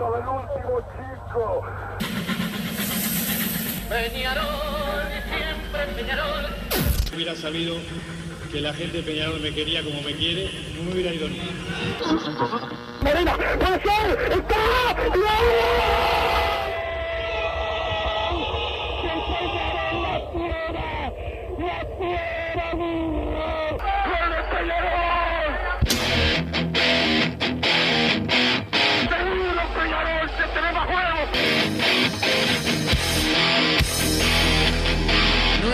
momento del último chico. Peñarol, siempre Peñarol. hubiera sabido que la gente de Peñarol me quería como me quiere, no me hubiera ido ni. Morena, puede ser, está, ¡Seguro,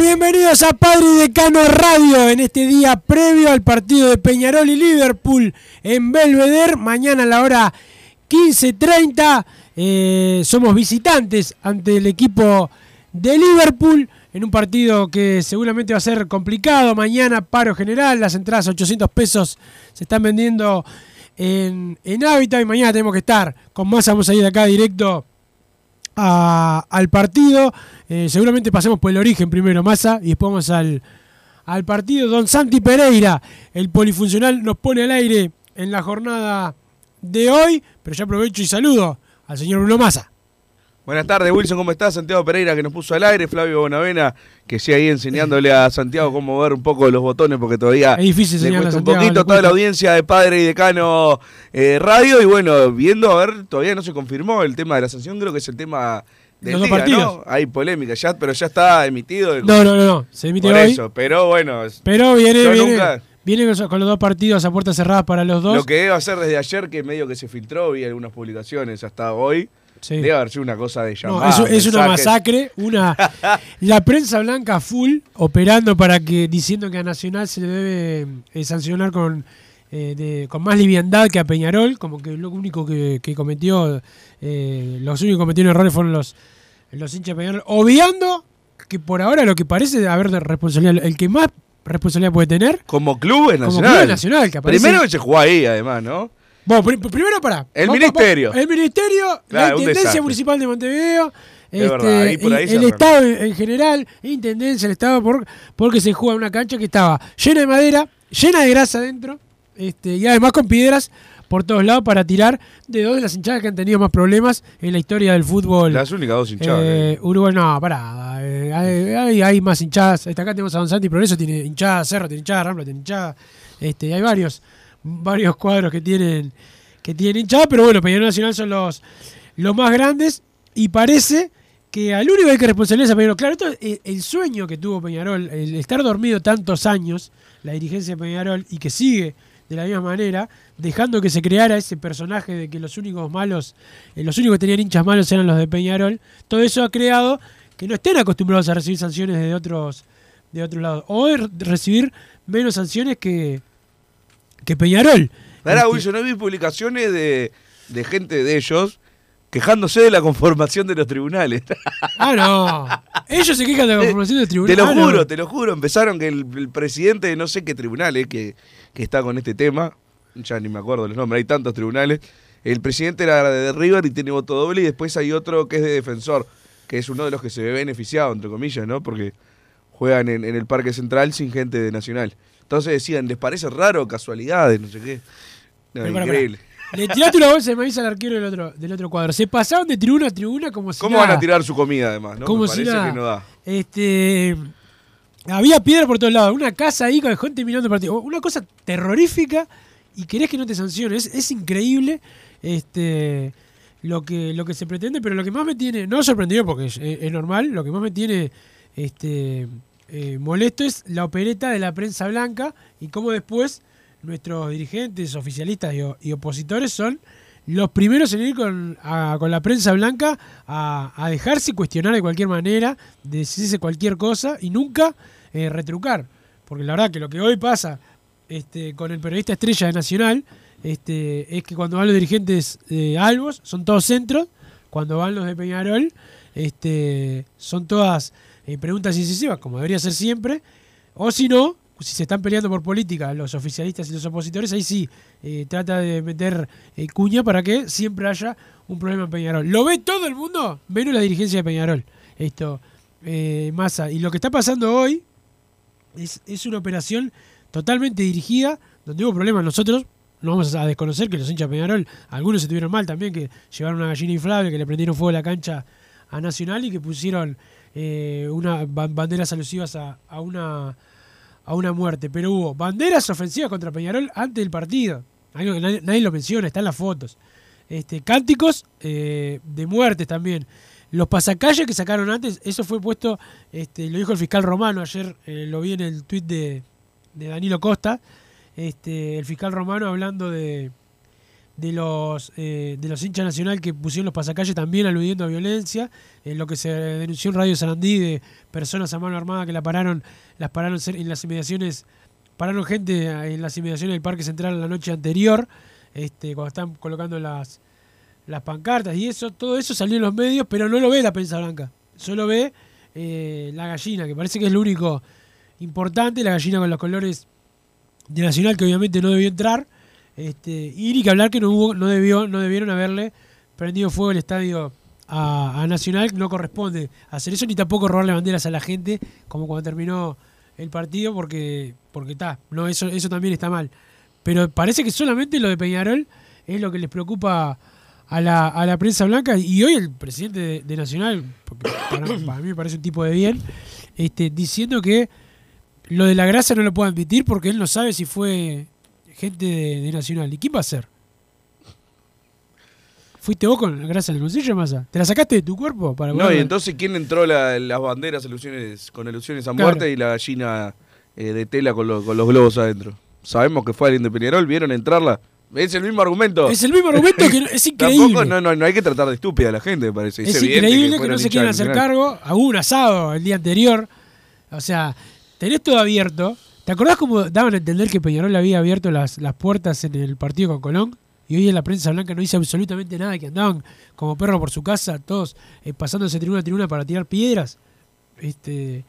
Bienvenidos a Padre y Decano Radio en este día previo al partido de Peñarol y Liverpool en Belvedere. Mañana a la hora 15.30 eh, somos visitantes ante el equipo de Liverpool en un partido que seguramente va a ser complicado. Mañana paro general, las entradas a 800 pesos se están vendiendo en, en Hábitat y mañana tenemos que estar con más. Vamos a ir acá directo a- al partido. Eh, seguramente pasemos por el origen primero, Massa, y después vamos al, al partido. Don Santi Pereira, el polifuncional, nos pone al aire en la jornada de hoy. Pero ya aprovecho y saludo al señor Bruno Massa. Buenas tardes, Wilson, ¿cómo estás? Santiago Pereira que nos puso al aire, Flavio Bonavena que sigue ahí enseñándole a Santiago cómo mover un poco los botones porque todavía Es difícil le cuesta un Santiago, poquito toda la audiencia de Padre y Decano eh, Radio y bueno, viendo, a ver, todavía no se confirmó el tema de la sanción, creo que es el tema del día, partidos. ¿no? Hay polémica ya, pero ya está emitido. el- No, no, no, no. Se emite por hoy. eso, pero bueno, Pero viene, Yo viene, nunca- viene con, los dos partidos a puertas cerradas para los dos. lo que debe hacer desde ayer, que medio que se filtró, vi algunas publicaciones hasta hoy, Sí. debe haber sido una cosa de No, llamar. es, es una masacre, una la prensa blanca full operando para que diciendo que a Nacional se le debe eh, sancionar con eh, de- con más liviandad que a Peñarol, como que lo único que, que cometió eh, los únicos que cometieron errores fueron los los hinchas de Peñarol, obviando que por ahora lo que parece haber de responsabilidad, el que más responsabilidad puede tener Como club es como nacional. club nacional, que aparece Primero que se jugó ahí, además, ¿no? Bueno, pri- primero para. El ministerio. El ministerio, Claro, la Intendencia. Municipal de Montevideo, Es este, verdad, ahí por ahí se el. Estado en, en general, Intendencia, el Estado, por, porque se juega una cancha que estaba llena de madera, llena de grasa adentro, este, y además con piedras por todos lados para tirar de dos de las hinchadas que han tenido más problemas en la historia del fútbol. Las únicas dos hinchadas. Eh, Uruguay, no, pará. eh, hay, más hinchadas. Hasta acá tenemos a Don Santi Progreso, tiene hinchada, Cerro tiene hinchada, Rampla tiene hinchada. Este, hay varios, varios cuadros que tienen, que tienen hinchada, pero bueno, Peñarol Nacional son los, los más grandes y parece que al único que hay que responsabilizar a Peñarol. Claro, esto es el sueño que tuvo Peñarol, el estar dormido tantos años, la dirigencia de Peñarol, y que sigue de la misma manera, dejando que se creara ese personaje de que los únicos malos, eh, los únicos que tenían hinchas malos eran los de Peñarol. Todo eso ha creado que no estén acostumbrados a recibir sanciones de otros de otro lado o recibir menos sanciones que que Peñarol. Pará, Este, Wilson, no vi publicaciones de, de gente de ellos quejándose de la conformación de los tribunales. Ah, no. Ellos se quejan de la conformación del tribunal. te lo no. juro, te lo juro. Empezaron que el, el presidente de no sé qué tribunal que, que está con este tema, ya ni me acuerdo los nombres, hay tantos tribunales. El presidente era de River y tiene voto doble y después hay otro que es de defensor, que es uno de los que se ve beneficiado, entre comillas, ¿no? Porque juegan en, en el Parque Central sin gente de Nacional. Entonces decían, ¿les parece raro? Casualidades, no sé qué. No, Pero, pará, increíble. Le tiraste una bolsa de maíz al arquero del otro, del otro cuadro. Se pasaron de tribuna a tribuna como si ¿Cómo nada. van a tirar su comida además? ¿no? Como Me si parece nada. que no da. Este. Había piedra por todos lados. Una casa ahí con gente mirando el partido. Una cosa terrorífica y querés que no te sancionen. Es, es increíble este, lo, que, lo que se pretende, pero lo que más me tiene. No sorprendido porque es, es normal. Lo que más me tiene este, eh, molesto es la opereta de la prensa blanca y cómo después nuestros dirigentes, oficialistas y, opositores son los primeros en ir con, con la prensa blanca a, dejarse cuestionar de cualquier manera, de decirse cualquier cosa y nunca eh, retrucar. Porque la verdad que lo que hoy pasa este, con el periodista estrella de Nacional este, es que cuando van los dirigentes de Albos son todos centros, cuando van los de Peñarol este, son todas preguntas incisivas, como debería ser siempre, o si no, si se están peleando por política los oficialistas y los opositores, ahí sí eh, trata de meter eh, cuña para que siempre haya un problema en Peñarol. Lo ve todo el mundo, menos la dirigencia de Peñarol. Esto, eh, Massa. Y lo que está pasando hoy es, es una operación totalmente dirigida, donde hubo problemas nosotros. No vamos a desconocer que los hinchas de Peñarol, algunos se tuvieron mal también, que llevaron una gallina inflable, que le prendieron fuego a la cancha a Nacional y que pusieron eh, una ba- banderas alusivas a, a una a una muerte. Pero hubo banderas ofensivas contra Peñarol antes del partido. Algo nadie, nadie lo menciona, están las fotos. Este, cánticos eh, de muertes también. Los pasacalles que sacaron antes, eso fue puesto, este, lo dijo el fiscal romano, ayer eh, lo vi en el tuit de, de Danilo Costa, este, el fiscal romano hablando de, de los eh, de los hinchas nacional que pusieron los pasacalles también aludiendo a violencia, en lo que se denunció en Radio Sarandí de personas a mano armada que la pararon, las pararon en las inmediaciones, pararon gente en las inmediaciones del Parque Central la noche anterior, este, cuando están colocando las, las pancartas y eso, todo eso salió en los medios, pero no lo ve la prensa blanca, solo ve eh, la gallina, que parece que es lo único importante, la gallina con los colores de Nacional, que obviamente no debió entrar, este, y ni que hablar que no hubo, no debió, no debieron haberle prendido fuego el estadio a, Nacional, no corresponde hacer eso, ni tampoco robarle banderas a la gente, como cuando terminó el partido, porque, está, eso, también está mal. Pero parece que solamente lo de Peñarol es lo que les preocupa a la, prensa blanca, y hoy el presidente de, Nacional, porque para mí me parece un tipo de bien, este, diciendo que lo de la grasa no lo puede admitir porque él no sabe si fue gente de, de Nacional. ¿Y quién va a ser? ¿Fuiste vos con la grasa en el bolsillo, Massa? ¿Te la sacaste de tu cuerpo? para No, y entonces, ¿quién entró la- las banderas alusiones, con alusiones a Claro. muerte y la gallina eh, de tela con, lo- con los globos adentro? Sabemos que fue alguien de Peñarol, ¿vieron entrarla? Es el mismo argumento. Es el mismo argumento que es increíble. Tampoco, no, no, no hay que tratar de estúpida a la gente, me parece. es increíble que, no se quieran hacer cargo. Hubo un asado el día anterior. O sea, tenés todo abierto. ¿Te acordás cómo daban a entender que Peñarol había abierto las, las puertas en el partido con Colón? Y hoy en la prensa blanca no dice absolutamente nada, que andaban como perros por su casa, todos eh, pasándose tribuna a tribuna para tirar piedras. Este,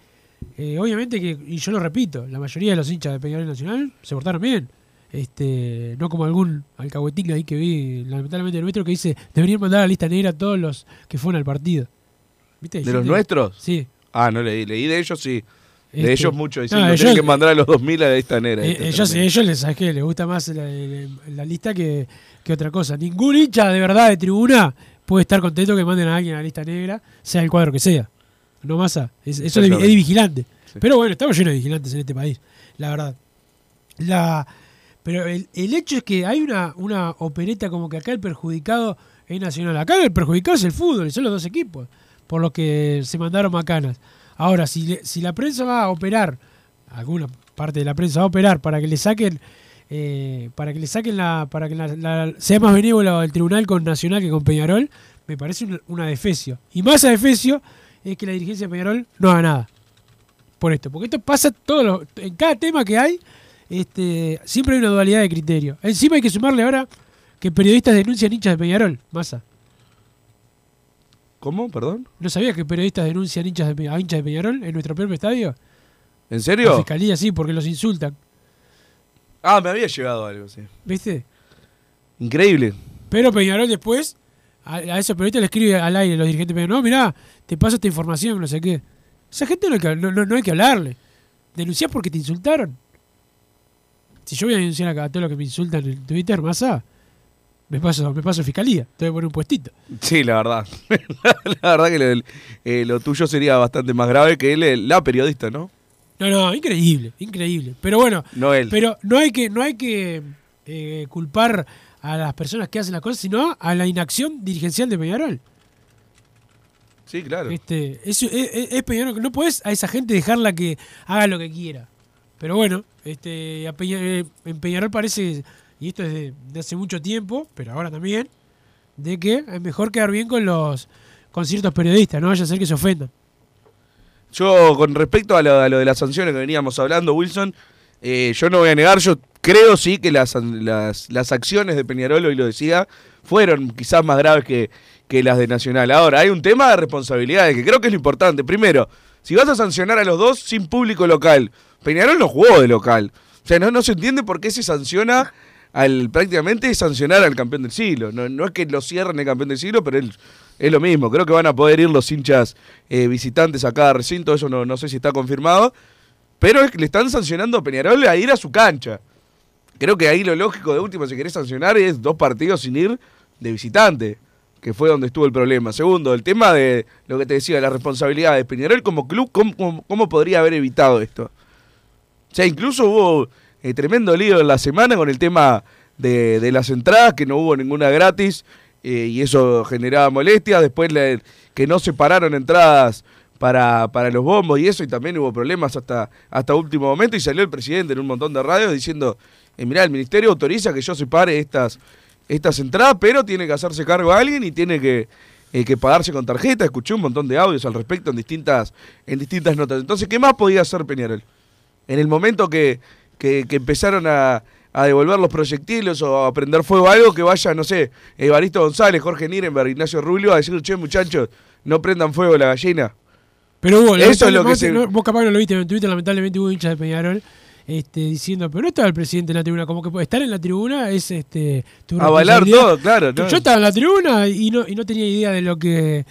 eh, obviamente que, y yo lo repito, la mayoría de los hinchas de Peñarol Nacional se portaron bien. Este, no como algún alcahuetín ahí que vi, lamentablemente nuestro, que dice deberían mandar a la lista negra a todos los que fueron al partido. ¿Viste? ¿De Yo los te- nuestros? Sí. Ah, no leí. Leí de ellos, sí. De Este, ellos mucho. no, Diciendo ellos- tienen que mandar a los 2000 a la lista negra. Eh, Este, ellos, ellos les, ¿sabes qué? les gusta más la, la- la lista que, que otra cosa. Ningún hincha de verdad de tribuna puede estar contento que manden a alguien a la lista negra, sea el cuadro que sea. No masa. Es- eso es, de- es de vigilante. Pero bueno, estamos llenos de vigilantes en este país, la verdad. La, pero el, el hecho es que hay una, una opereta como que acá el perjudicado es Nacional. Acá el perjudicado es el fútbol, son los dos equipos, por los que se mandaron macanas. Ahora, si, si la prensa va a operar, alguna parte de la prensa va a operar para que le saquen, eh, para que le saquen la, para que la- la- sea más benévola el tribunal con Nacional que con Peñarol, me parece una, una defecio. Y más a defecio es que la dirigencia de Peñarol no haga nada por esto. Porque esto pasa todos los, en cada tema que hay, este, siempre hay una dualidad de criterio. Encima hay que sumarle ahora que periodistas denuncian hinchas de Peñarol, masa. ¿Cómo? ¿Perdón? ¿No sabías que periodistas denuncian hinchas de, a hinchas de Peñarol en nuestro propio estadio? ¿En La serio? fiscalía sí, porque los insultan. Ah, me había llegado algo, sí. ¿Viste? Increíble. Pero Peñarol después, a, a esos periodistas le escribe al aire los dirigentes de Peñarol, no, mirá, te paso esta información, no sé qué. Esa gente no hay que, no, no- no hay que hablarle. Denunciás porque te insultaron. Si yo voy a denunciar acá a todos los que me insultan en Twitter, masa, me paso, me paso a fiscalía, te voy a poner un puestito. Sí, la verdad. la verdad que lo, eh, lo tuyo sería bastante más grave que él, la periodista, ¿no? No, no, increíble, increíble. Pero bueno, No él. pero no hay que, no hay que eh, culpar a las personas que hacen las cosas, sino a la inacción dirigencial de Peñarol. Sí, claro. Este, es, es- es- Peñarol, no puedes a esa gente dejarla que haga lo que quiera. Pero bueno, este, a eh, en Peñarol parece, y esto es de, hace mucho tiempo, pero ahora también, de que es mejor quedar bien con los con ciertos periodistas, no vaya a ser que se ofendan. Yo, con respecto a lo, a lo de las sanciones que veníamos hablando, Wilson, eh, yo no voy a negar, yo creo sí que las, las, las acciones de Peñarol, hoy lo decía, fueron quizás más graves que, que las de Nacional. Ahora, hay un tema de responsabilidades que creo que es lo importante. Primero, si vas a sancionar a los dos sin público local, Peñarol no jugó de local. O sea, no, no se entiende por qué se sanciona al prácticamente sancionar al campeón del siglo. No, no es que lo cierren el campeón del siglo, pero es, es lo mismo. Creo que van a poder ir los hinchas eh, visitantes a cada recinto, eso no, no sé si está confirmado. Pero es que le están sancionando a Peñarol a ir a su cancha. Creo que ahí lo lógico de última, si querés sancionar, es dos partidos sin ir de visitante, que fue donde estuvo el problema. Segundo, el tema de lo que te decía, la responsabilidad de Peñarol como club, ¿cómo, cómo- cómo podría haber evitado esto? O sea, incluso hubo eh, tremendo lío en la semana con el tema de, las entradas, que no hubo ninguna gratis, eh, y eso generaba molestias. Después que no separaron entradas para, para los bombos y eso, y también hubo problemas hasta, hasta último momento, y salió el presidente en un montón de radios diciendo, eh, mirá, el ministerio autoriza que yo separe estas, estas entradas, pero tiene que hacerse cargo alguien y tiene que, eh, que pagarse con tarjeta. Escuché un montón de audios al respecto en distintas, en distintas notas. Entonces, ¿qué más podía hacer Peñarol? En el momento que, que, que empezaron a, a devolver los proyectiles o a prender fuego a algo, que vaya, no sé, Evaristo González, Jorge Nirenberg, Ignacio Rubio a decir, che, muchachos, no prendan fuego a la gallina. Pero hubo, Eso es lo que se- no, vos capaz no lo viste en Twitter, lamentablemente hubo hinchas de Peñarol este, diciendo, pero no estaba el presidente en la tribuna, como que estar en la tribuna es este tu Avalar todo, claro. no. Yo estaba en la tribuna y no, y no tenía idea de lo que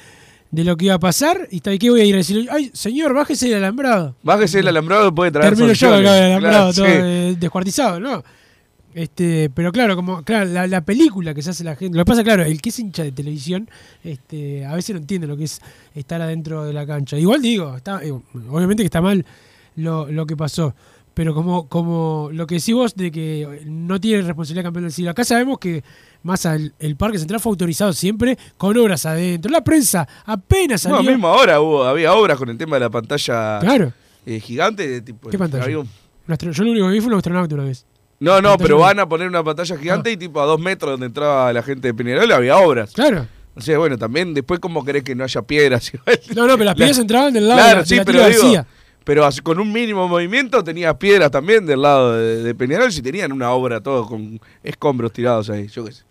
de lo que iba a pasar. ¿Y está- qué voy a ir a decirle? Ay, señor, bájese el alambrado. Bájese el alambrado, puede traer Termino yo acá el alambrado Claro, todo sí. eh, descuartizado, ¿no? Este, pero claro, como claro, la, la película que se hace la gente, lo que pasa claro, el que es hincha de televisión, este, a veces no entiende lo que es estar adentro de la cancha. Igual digo, está, obviamente que está mal lo, lo que pasó, pero como, como lo que decís vos de que no tiene responsabilidad campeón del siglo. Acá sabemos que más el, el Parque Central fue autorizado siempre con obras adentro. La prensa apenas No, salió. mismo ahora hubo, había obras con el tema de la pantalla Claro. eh, gigante. De tipo, ¿Qué pantalla? un- Yo lo único que vi fue un astronauta una vez. No, no, pero van a poner una pantalla gigante y tipo a dos metros donde entraba la gente de Peñarol había obras. Claro. O sea, bueno, también después cómo querés que no haya piedras. No, no, pero las piedras La- entraban del lado Claro, de la, sí, de la pero digo. Pero con un mínimo movimiento tenías piedras también del lado de, Peñarol si tenían una obra todo con escombros tirados ahí, yo qué sé.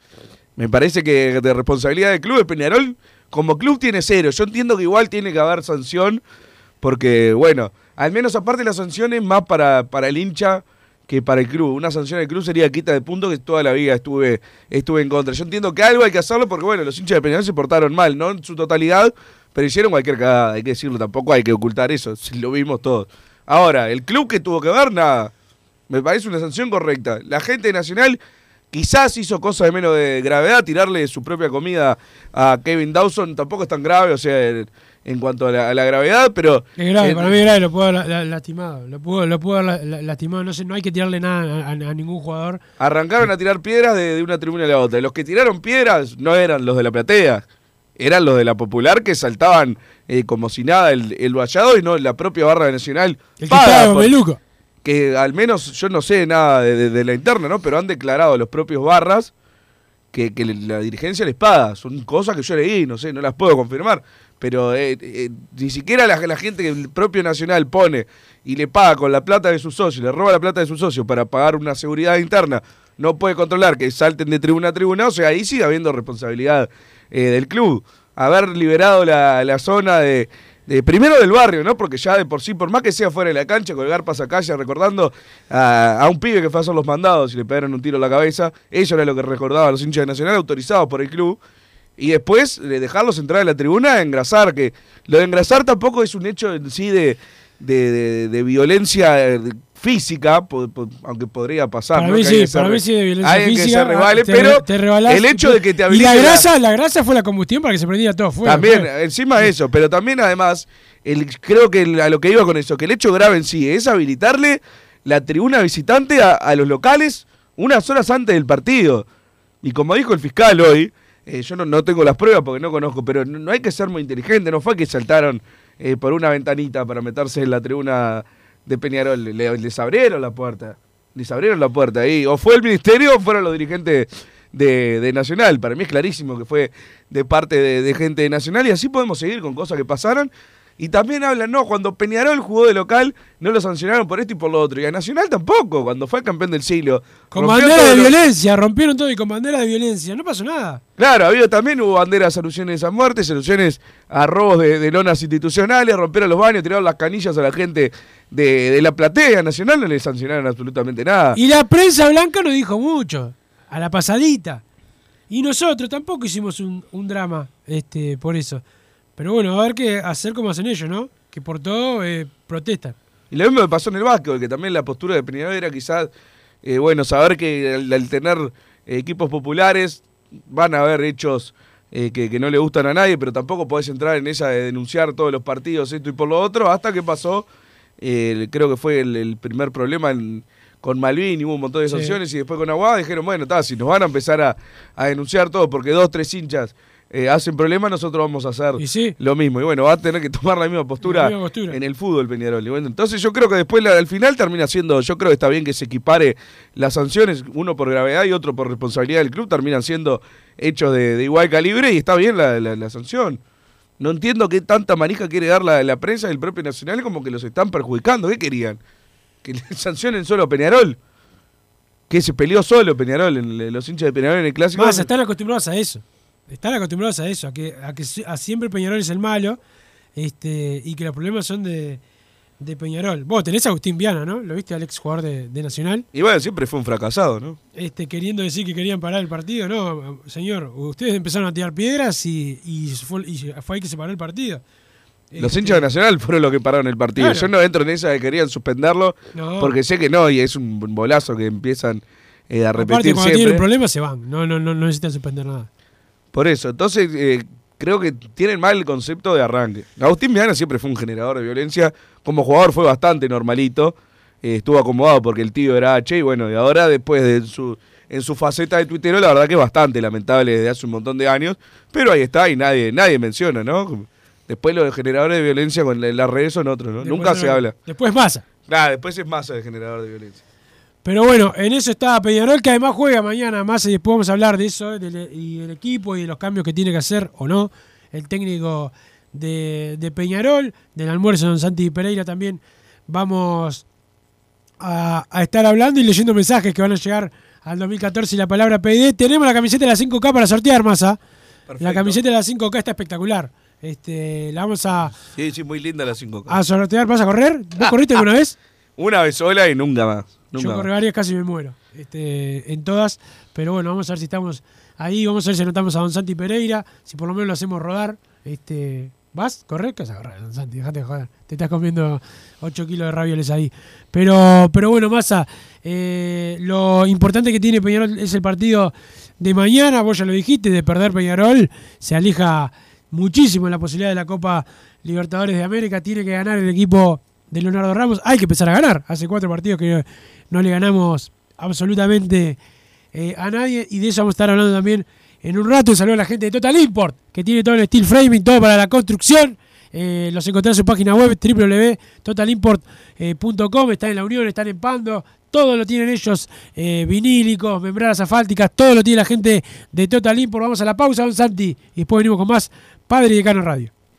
Me parece que de responsabilidad del club de Peñarol, como club tiene cero. Yo entiendo que igual tiene que haber sanción, porque, bueno, al menos aparte la sanción es más para, para el hincha que para el club. Una sanción del club sería quita de punto que toda la vida estuve, estuve en contra. Yo entiendo que algo hay que hacerlo porque, bueno, los hinchas de Peñarol se portaron mal, no en su totalidad, pero hicieron cualquier cagada, hay que decirlo, tampoco hay que ocultar eso, si lo vimos todos. Ahora, el club que tuvo que ver, nada. Me parece una sanción correcta. La gente de Nacional quizás hizo cosas de menos de gravedad, tirarle su propia comida a Kevin Dawson tampoco es tan grave, o sea, en, en cuanto a la, a la gravedad, pero... Es grave, eh, para mí es grave, lo puedo haber la- la- lastimado. Lo puedo, lo puedo haber lastimado. No sé, no hay que tirarle nada a, a- a ningún jugador. Arrancaron a tirar piedras de, de una tribuna a la otra. Los que tiraron piedras no eran los de la platea, eran los de la popular que saltaban eh, como si nada el, el vallado y no la propia barra de Nacional. El que paga por- que al menos yo no sé nada de, de- de la interna, ¿no? Pero han declarado los propios barras que, que la dirigencia les paga. Son cosas que yo leí, no sé, no las puedo confirmar. Pero eh, eh, ni siquiera la, la gente que el propio Nacional pone y le paga con la plata de sus socios, le roba la plata de sus socios para pagar una seguridad interna, no puede controlar que salten de tribuna a tribuna. O sea, ahí sigue habiendo responsabilidad eh, del club. Haber liberado la, la zona de, de- primero del barrio, ¿no? Porque ya de por sí, por más que sea fuera de la cancha, colgar pasacalla, recordando a, a un pibe que fue a hacer los mandados y le pegaron un tiro en la cabeza, eso era lo que recordaban los hinchas de Nacional autorizados por el club. Y después de dejarlos entrar en la tribuna, engrasar, que lo de engrasar tampoco es un hecho en sí de, de, de- violencia física, aunque podría pasar. Para ¿no? mí Que sí, para mí sí de violencia alguien física. que se rebale, te pero re- te rebalás el y hecho de que te Y habilite la la- grasa, la grasa fue la combustión para que se prendiera todo fuego. también, fue. encima de eso, pero también además, el, creo que el- a lo que iba con eso, que el hecho grave en sí es habilitarle la tribuna visitante a, a los locales unas horas antes del partido. Y como dijo el fiscal hoy, eh, yo no, no tengo las pruebas porque no conozco, pero no, no hay que ser muy inteligente, no fue que saltaron eh, por una ventanita para meterse en la tribuna de Peñarol, Le- les abrieron la puerta, les abrieron la puerta ahí, o fue el ministerio o fueron los dirigentes de, de Nacional, para mí es clarísimo que fue de parte de, de gente de Nacional y así podemos seguir con cosas que pasaron. Y también hablan, no, cuando Peñarol jugó de local, no lo sancionaron por esto y por lo otro. Y a Nacional tampoco, cuando fue el campeón del siglo. Con bandera de violencia, rompieron todo y con bandera de violencia. No pasó nada. Claro, había también hubo banderas alusiones a muertes, alusiones a robos de, de lonas institucionales, rompieron los baños, tiraron las canillas a la gente de, de la platea nacional, no le sancionaron absolutamente nada. Y la prensa blanca no dijo mucho. A la pasadita. Y nosotros tampoco hicimos un, un drama este, por eso. Pero bueno, a ver qué hacer como hacen ellos, ¿no? Que por todo eh, protestan. Y lo mismo me pasó en el básquetbol, que también la postura de Peñarol era quizás, eh, bueno, saber que al, al tener eh, equipos populares van a haber hechos eh, que, que no le gustan a nadie, pero tampoco podés entrar en esa de denunciar todos los partidos, esto y por lo otro, hasta que pasó, creo que fue el, el primer problema en- con Malvin, y hubo un montón de Sí. sanciones, y después con Aguada dijeron, bueno, está, si nos van a empezar a, a denunciar todo, porque dos, tres hinchas eh, hacen problemas, nosotros vamos a hacer sí. lo mismo. Y bueno, va a tener que tomar la misma postura, La misma postura. en el fútbol, Peñarol. Y bueno, entonces yo creo que después la- al final termina siendo, yo creo que está bien que se equipare las sanciones, uno por gravedad y otro por responsabilidad del club, terminan siendo hechos de, de igual calibre y está bien la, la- la sanción. No entiendo qué tanta manija quiere dar la, la prensa del propio Nacional como que los están perjudicando. ¿Qué querían? Que le sancionen solo a Peñarol. Que se peleó solo Peñarol, en, en los hinchas de Peñarol en el clásico. Más, están acostumbrados a eso. Están acostumbrados a eso, a que, a que a siempre Peñarol es el malo este, y que los problemas son de, de Peñarol. Vos tenés a Agustín Viana, ¿no? Lo viste al ex jugador de, de Nacional, Y bueno, siempre fue un fracasado, ¿no? este, queriendo decir que querían parar el partido. No, señor, ustedes empezaron a tirar piedras y, y, fue, y fue ahí que se paró el partido. Los Este, hinchas de Nacional fueron los que pararon el partido. Claro. Yo no entro en esa de que querían suspenderlo, No. porque sé que no, y es un bolazo que empiezan eh, a Aparte, repetir cuando tienen siempre. problemas se van. No, no, no, no necesitan suspender nada. Por eso, entonces eh, creo que tienen mal el concepto de arranque. Agustín Viana siempre fue un generador de violencia. Como jugador fue bastante normalito. eh, estuvo acomodado porque el tío era H y bueno, y ahora después de su, en su faceta de tuitero, la verdad que es bastante lamentable desde hace un montón de años. Pero ahí está y nadie, nadie menciona, ¿no? Después los generadores de violencia con la- las redes son otros, ¿no? Después Nunca no- se habla. Después masa. Claro, después es masa de generador de violencia. Pero bueno, en eso está Peñarol, que además juega mañana más y después vamos a hablar de eso del- y del equipo y de los cambios que tiene que hacer o no el técnico de, de Peñarol, del almuerzo don Santi Pereira también vamos a, a estar hablando y leyendo mensajes que van a llegar al 2014 y la palabra PD. Tenemos la camiseta de la 5K para sortear, Massa. La camiseta de la 5K está espectacular. Este, la vamos a, Sí, sí, muy linda la 5 a sortear. ¿Vas a correr? ¿Vos corriste alguna vez? Una vez sola y nunca más. Nunca Yo corrí varias, casi me muero. Este, en todas. Pero bueno, vamos a ver si estamos ahí. Vamos a ver si anotamos a Don Santi Pereira. Si por lo menos lo hacemos rodar. Este, ¿Vas? ¿Correr? ¿Qué vas a correr, Don Santi? Dejate de joder. Te estás comiendo 8 kilos de ravioles ahí. Pero, pero bueno, Massa, eh, lo importante que tiene Peñarol es el partido de mañana. Vos ya lo dijiste, de perder Peñarol. Se aleja muchísimo la posibilidad de la Copa Libertadores de América. Tiene que ganar el equipo de Leonardo Ramos. Hay que empezar a ganar. Hace cuatro partidos que no le ganamos absolutamente eh, a nadie. Y de eso vamos a estar hablando también en un rato. Saludo a la gente de Total Import, que tiene todo el steel framing, todo para la construcción. Eh, los encontré en su página web www.totalimport.com. Están en la Unión, están en Pando. Todo lo tienen ellos, eh, vinílicos, membranas asfálticas, todo lo tiene la gente de Total Import. Vamos a la pausa, don Santi, y después venimos con más Padre y Decano Radio.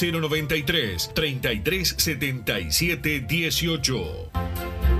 093 33 77 18.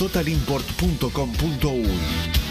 www.totalimport.com.uy.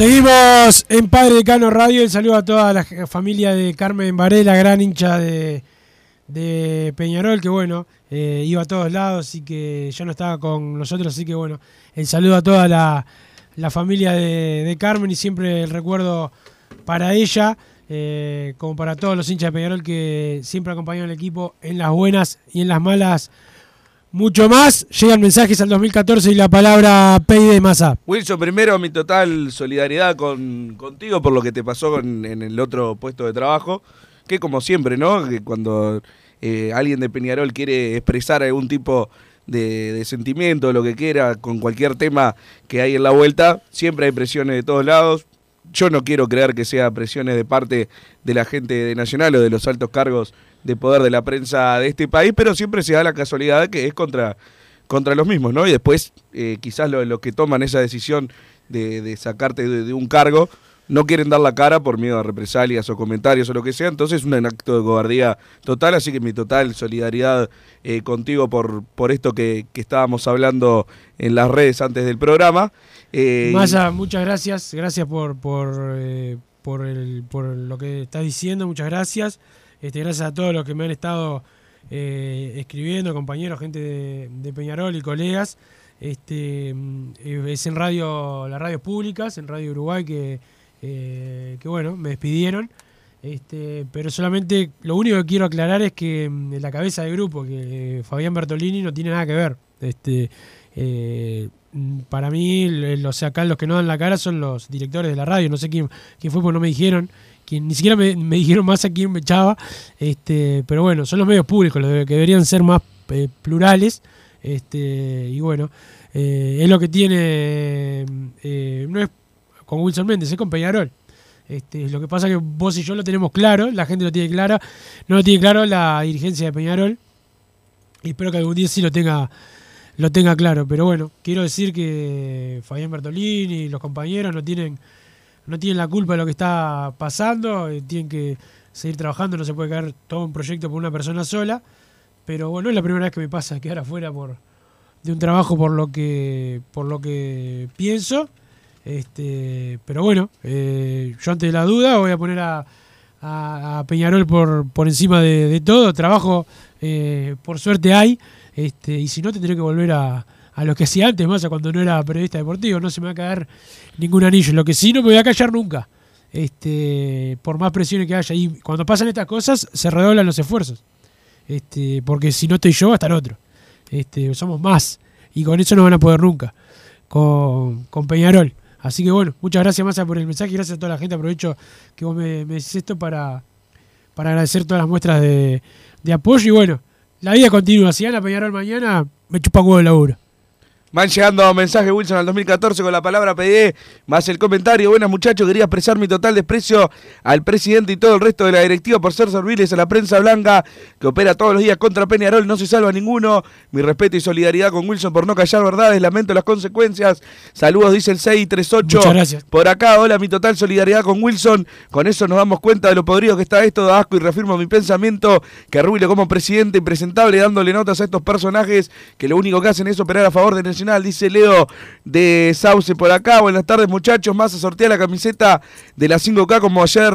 Seguimos en Padre Decano Radio. El saludo a toda la familia de Carmen Varela, gran hincha de, de Peñarol, que bueno, eh, iba a todos lados y que ya no estaba con nosotros. Así que bueno, el saludo a toda la, familia de, de Carmen y siempre el recuerdo para ella, eh, como para todos los hinchas de Peñarol que siempre acompañaron al equipo en las buenas y en las malas. Mucho más, llegan mensajes al 2014 y la palabra Pay de Massa. Wilson, primero mi total solidaridad con, contigo por lo que te pasó en el otro puesto de trabajo, que como siempre, ¿no? Que cuando eh, alguien de Peñarol quiere expresar algún tipo de sentimiento, lo que quiera, con cualquier tema que hay en la vuelta, siempre hay presiones de todos lados. Yo no quiero creer que sea presiones de parte de la gente de Nacional o de los altos cargos de poder de la prensa de este país, pero siempre se da la casualidad que es contra, contra los mismos, ¿no? Y después eh, quizás los que toman esa decisión de, de sacarte de, de un cargo no quieren dar la cara por miedo a represalias o comentarios o lo que sea, entonces es un acto de cobardía total, así que mi total solidaridad eh, contigo por, por esto que, que estábamos hablando en las redes antes del programa. Eh, Massa, muchas gracias. Gracias por, por, eh, por, lo que estás diciendo. Muchas gracias. Este, gracias a todos los que me han estado eh, escribiendo, compañeros, gente de, de Peñarol y colegas. Este, mm, es en radio, las radios públicas, en Radio Uruguay, que, eh, que bueno, me despidieron. Este, pero solamente lo único que quiero aclarar es que mm, la cabeza del grupo, que Fabián Bertolini no tiene nada que ver. Este, para mí, el- o sea, acá los que no dan la cara son los directores de la radio. No sé quién, quién fue, porque no me dijeron. Quién, ni siquiera me, me dijeron más a quién me echaba. Este, pero bueno, son los medios públicos los que deberían ser más eh, plurales. Este, y bueno, eh, es lo que tiene. eh, no es con Wilson Méndez, es con Peñarol. Este, lo que pasa es que vos y yo lo tenemos claro, la gente lo tiene clara, no lo tiene claro la dirigencia de Peñarol. Y espero que algún día sí lo tenga, lo tenga claro. Pero bueno, quiero decir que Fabián Bertolini y los compañeros no tienen, no tienen la culpa de lo que está pasando, eh, tienen que seguir trabajando, no se puede caer todo un proyecto por una persona sola. Pero bueno, es la primera vez que me pasa quedar afuera por, de un trabajo por lo que, por lo que pienso. Este, pero bueno, eh, yo ante la duda voy a poner a, a- Peñarol por, por encima de, de todo. Trabajo, eh, por suerte hay. Este, y si no, tendré que volver a, a lo que hacía antes, más a cuando no era periodista deportivo. No se me va a caer ningún anillo. Lo que sí, no me voy a callar nunca. Este, por más presiones que haya. Y cuando pasan estas cosas, se redoblan los esfuerzos. Este, porque si no estoy yo, va a estar otro. Este, somos más. Y con eso no van a poder nunca. Con, con Peñarol. Así que bueno, muchas gracias Massa por el mensaje. Gracias a toda la gente. Aprovecho que vos me, me decís esto para, para agradecer todas las muestras de, apoyo. Y bueno, la vida continúa. Si gana Peñarol mañana, me chupa un huevo el laburo. Van llegando mensajes Wilson al 2014 con la palabra PD, más el comentario. Buenas muchachos, quería expresar mi total desprecio al presidente y todo el resto de la directiva por ser serviles a la prensa blanca que opera todos los días contra Peñarol. No se salva ninguno. Mi respeto y solidaridad con Wilson por no callar verdades. Lamento las consecuencias. Saludos, dice el 638. Muchas gracias. Por acá, hola, mi total solidaridad con Wilson. Con eso nos damos cuenta de lo podrido que está esto de asco y reafirmo mi pensamiento que Rubio como presidente impresentable dándole notas a estos personajes que lo único que hacen es operar a favor de Nacional. Dice Leo de Sauce por acá. Buenas tardes muchachos. Más a sortear la camiseta de la 5K como ayer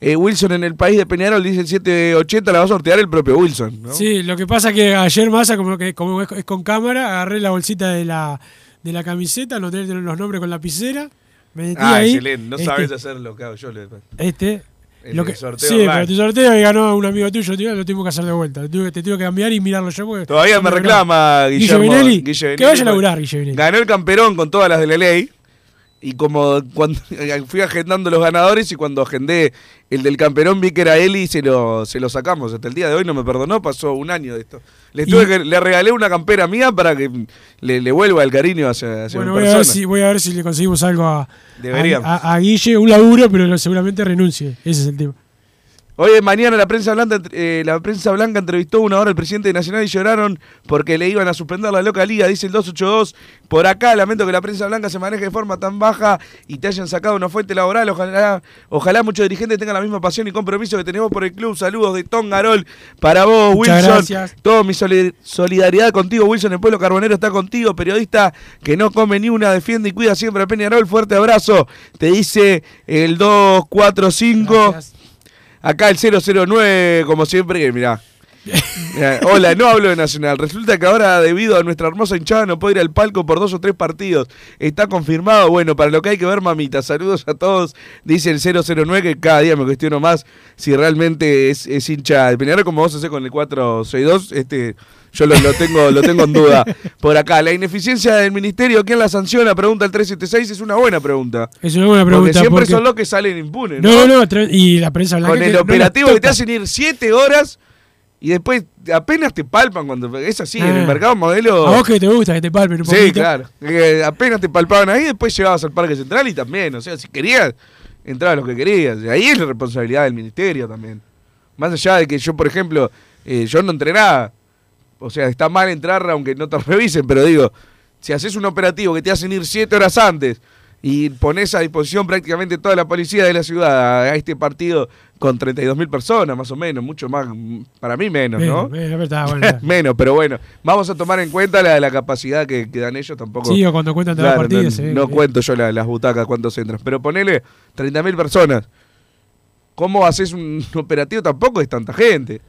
eh, Wilson en el país de Peñarol. Dice el 780. La va a sortear el propio Wilson. ¿no? Sí, lo que pasa que ayer Massa, como que como es, con cámara, agarré la bolsita de la, de la camiseta, anoté los nombres con lapicera, me metí Ah, ahí. excelente. No este, sabes hacer lo que hago yo. Este. El Lo que, sorteo sí, pero tu sorteo y ganó un amigo tuyo, tío, lo tengo que hacer de vuelta. Tuve- te tengo que cambiar y mirarlo yo. porque Todavía me reclama. Guillermo. Guille Que Vinelli, vaya a laburar, Guille Vinelli. Ganó el camperón con todas las de la ley. Y como cuando fui agendando los ganadores y cuando agendé el del camperón vi que era él y se lo, se lo sacamos. Hasta el día de hoy no me perdonó, pasó un año de esto. Le, tuve Y- que- le regalé una campera mía para que le, le vuelva el cariño hacia, hacia Bueno, mi voy a, ver si, voy a ver si le conseguimos algo a, a- a Guille, un laburo, pero seguramente renuncie. Ese es el tema. Hoy mañana la prensa blanca, eh, la prensa blanca entrevistó una hora al presidente de Nacional y lloraron porque le iban a suspender la loca liga, dice el 282. Por acá lamento que la prensa blanca se maneje de forma tan baja y te hayan sacado una fuente laboral. Ojalá, ojalá muchos dirigentes tengan la misma pasión y compromiso que tenemos por el club. Saludos de Tom Garol para vos, Muchas Wilson. gracias. Todo mi soli- solidaridad contigo, Wilson. El pueblo carbonero está contigo. Periodista que no come ni una, defiende y cuida siempre a Peñarol. Fuerte abrazo. Te dice el 245. Acá el 009, como siempre, mirá. Mirá, Hola, no hablo de Nacional. Resulta que ahora, debido a nuestra hermosa hinchada, no puedo ir al palco por dos o tres partidos. Está confirmado. Bueno, para lo que hay que ver, mamita. Saludos a todos. Dice el 009, que cada día me cuestiono más si realmente es, es hincha de Peñarol, como vos hacés con el 462. Este, yo lo, lo tengo, lo tengo en duda. Por acá, la ineficiencia del ministerio, ¿quién la sanciona? Pregunta el 376. Es una buena pregunta. Es una buena pregunta. Porque siempre porque- son los que salen impunes. No, no, tra- y la prensa blanca. Con el que no operativo que te hacen ir 7 horas y después apenas te palpan cuando es así, en Ah. el mercado modelo. A vos que te gusta que te palpen un Sí, poquito. claro. Que apenas te palpaban ahí, después llegabas al Parque Central y también, o sea, si querías, entrabas lo que querías. Y ahí es la responsabilidad del ministerio también. Más allá de que yo, por ejemplo, eh, yo no entrenaba. O sea, está mal entrar aunque no te revisen, pero digo, si haces un operativo que te hacen ir 7 horas antes y pones a disposición prácticamente toda la policía de la ciudad a este partido con 32.000 personas, más o menos, mucho más, para mí menos, ¿no? Menos, menos, pero bueno, está. menos, pero bueno, vamos a tomar en cuenta la, la capacidad que, que dan ellos tampoco. Sí, o cuando cuentan todos los Claro, partidos, No, cuento yo la- las butacas cuántos entran, pero ponele 30.000 personas. ¿Cómo haces un operativo? Tampoco es tanta gente.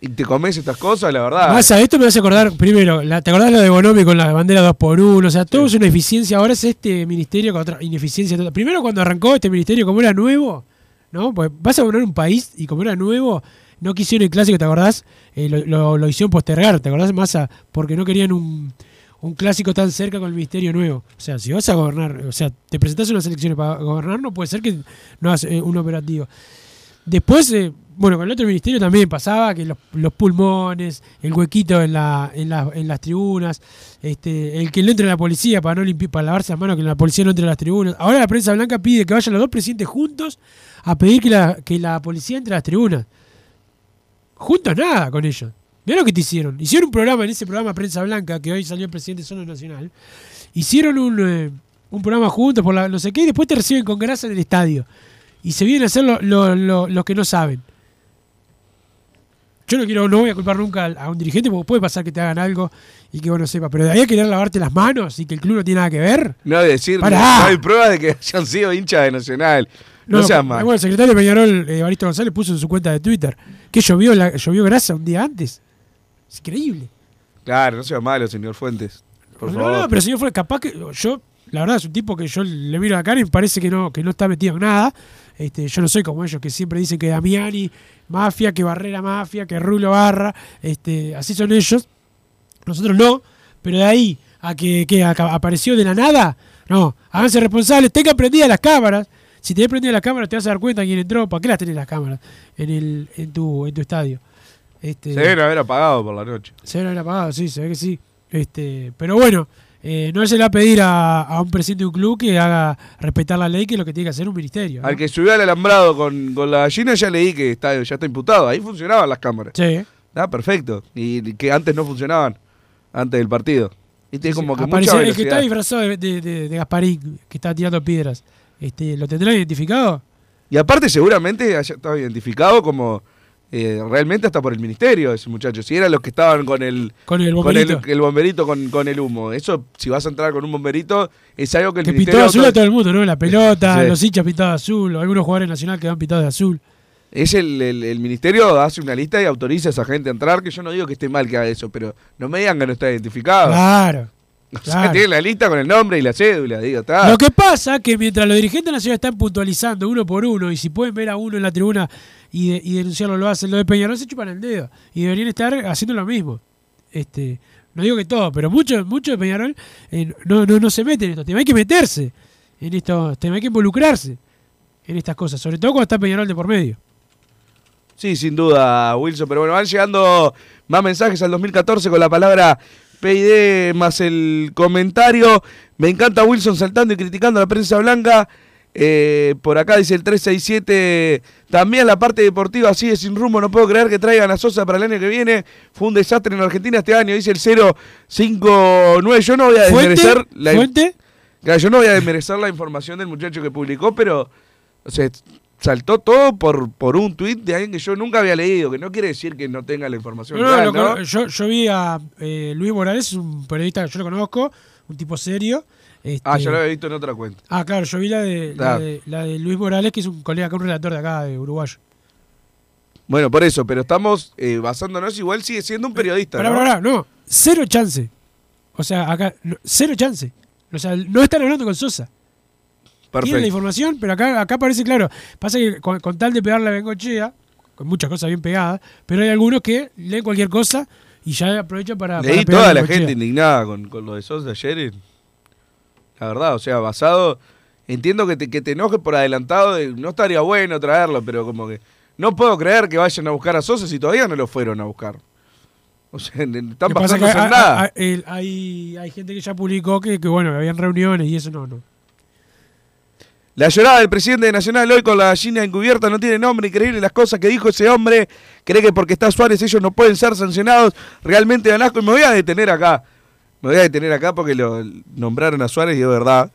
Y te comes estas cosas, la verdad. Más a esto me hace acordar, primero, la- ¿te acordás lo de Bonomi con la bandera 2x1? O sea, todo es una eficiencia. Ahora es este ministerio con otra ineficiencia. total. Primero, cuando arrancó este ministerio, como era nuevo, ¿no? Pues vas a gobernar un país y como era nuevo, no quisieron el clásico, ¿te acordás? Eh, lo, lo- lo hicieron postergar, ¿te acordás, Massa? Porque no querían un, un clásico tan cerca con el ministerio nuevo. O sea, si vas a gobernar, o sea, te presentás a unas elecciones para gobernar, no puede ser que no hagas eh, un operativo. Después, eh, bueno, con el otro ministerio también pasaba que los, pulmones, el huequito en, la, en, la- en las tribunas, este, el que no entre la policía para no limpi- para lavarse las manos, que la policía no entre a las tribunas. Ahora la prensa blanca pide que vayan los dos presidentes juntos a pedir que la, policía entre a las tribunas. Juntos nada con ellos. Mirá lo que te hicieron. Hicieron un programa en ese programa Prensa Blanca, que hoy salió el presidente solo nacional. Hicieron un, eh, un programa juntos por la no sé qué y después te reciben con grasa en el estadio. Y se vienen a hacer lo- lo- lo- los que no saben. Yo no quiero, no voy a culpar nunca a un dirigente porque puede pasar que te hagan algo y que vos no sepas. Pero de ahí a querer lavarte las manos y que el club no tiene nada que ver. No decir, no, no hay pruebas de que hayan sido hinchas de Nacional. No, seas mal. Bueno, el secretario Peñarol, eh, Evaristo González, puso en su cuenta de Twitter que llovió, la, llovió grasa un día antes. Es increíble. Claro, no sea malo, señor Fuentes. Por no, favor. no, pero señor fue capaz que yo, la verdad, es un tipo que yo le miro la cara y me parece que no, que no está metido en nada. Este, yo no soy como ellos que siempre dicen que Damiani, mafia, que Barrera mafia, que Rulo barra, este, así son ellos. Nosotros no, pero de ahí a que, que apareció de la nada, no, háganse responsables, tengan prendidas las cámaras. Si tenés prendidas las cámaras te vas a dar cuenta quién entró, ¿para qué las tenés las cámaras en el, en tu, en tu estadio? Este, Se deben haber apagado por la noche. se deben haber apagado, sí, se ve que sí. Este, pero bueno, eh, no se le va a pedir a, a un presidente de un club que haga respetar la ley, que es lo que tiene que hacer un ministerio. ¿no? Al que subió al alambrado con, con la gallina ya leí que está, ya está imputado. Ahí funcionaban las cámaras. Sí. Ah, perfecto. Y que antes no funcionaban. Antes del partido. Viste, es como que Apareció el que está disfrazado de, de- de- de Gasparín, que está tirando piedras. Este, ¿Lo tendrán identificado? Y aparte seguramente haya estado identificado como eh, realmente hasta por el ministerio ese muchacho. Si eran los que estaban con el Con el con bomberito. el, el bomberito con, con el humo. Eso, si vas a entrar con un bomberito, es algo que el Que pintó ministerio... azul autor- a todo el mundo, ¿no? La pelota, Sí. los hinchas pintados de azul, algunos jugadores nacionales que van pintados de azul. Es el, el- el ministerio hace una lista y autoriza a esa gente a entrar, que yo no digo que esté mal que haga eso, pero no me digan que no está identificado. Claro. O sea, claro. tiene la lista con el nombre y la cédula, digo, está. Lo que pasa que mientras los dirigentes nacionales están puntualizando uno por uno, y si pueden ver a uno en la tribuna y, de- y denunciarlo, lo hacen. Lo de Peñarol se chupan el dedo. Y deberían estar haciendo lo mismo. Este, no digo que todo, pero muchos mucho de Peñarol eh, no, no, no se meten en estos temas. Hay que meterse en estos temas, hay que involucrarse en estas cosas, sobre todo cuando está Peñarol de por medio. Sí, sin duda, Wilson. Pero bueno, van llegando más mensajes al 2014 con la palabra PID más el comentario. Me encanta Wilson saltando y criticando a la prensa blanca. Eh, por acá dice el 367. También la parte deportiva sigue sin rumbo. No puedo creer que traigan a Sosa para el año que viene. Fue un desastre en Argentina este año. Dice el 059. Yo no voy a desmerecer la ¿Fuente? Claro, yo no voy a desmerecer la información del muchacho que publicó, pero o sea, saltó todo por, por un tuit de alguien que yo nunca había leído, que no quiere decir que no tenga la información. No, no, real, ¿no? cono- Yo, yo vi a eh, Luis Morales, un periodista que yo lo conozco, un tipo serio. Este- Ah, yo lo había visto en otra cuenta. Ah, claro, yo vi la de, la, de, la de Luis Morales, que es un colega acá, un relator de acá, de Uruguayo. Bueno, por eso, pero estamos eh, basándonos, igual sigue siendo un periodista. Pará, ¿no? pará, no, cero chance. O sea, acá, no, cero chance. O sea, no están hablando con Sosa. Tienen la Perfecto. información, pero acá, acá parece claro. Pasa que con, con tal de pegarle a Bengochea, con muchas cosas bien pegadas, pero hay algunos que leen cualquier cosa y ya aprovechan para. Leí para toda la gente indignada con, con lo de Sosa ayer. La verdad, o sea, basado. Entiendo que te, que te enojes por adelantado, de- no estaría bueno traerlo, pero como que. No puedo creer que vayan a buscar a Sosa si todavía no lo fueron a buscar. O sea, están que pasa hay- nada. hay- hay, hay gente que ya publicó que, que, bueno, que habían reuniones y eso no, no. La llorada del presidente de Nacional hoy con la gallina encubierta no tiene nombre. Increíble las cosas que dijo ese hombre. Cree que porque está Suárez ellos no pueden ser sancionados. Realmente dan asco. Y me voy a detener acá. Me voy a detener acá porque lo nombraron a Suárez y de verdad.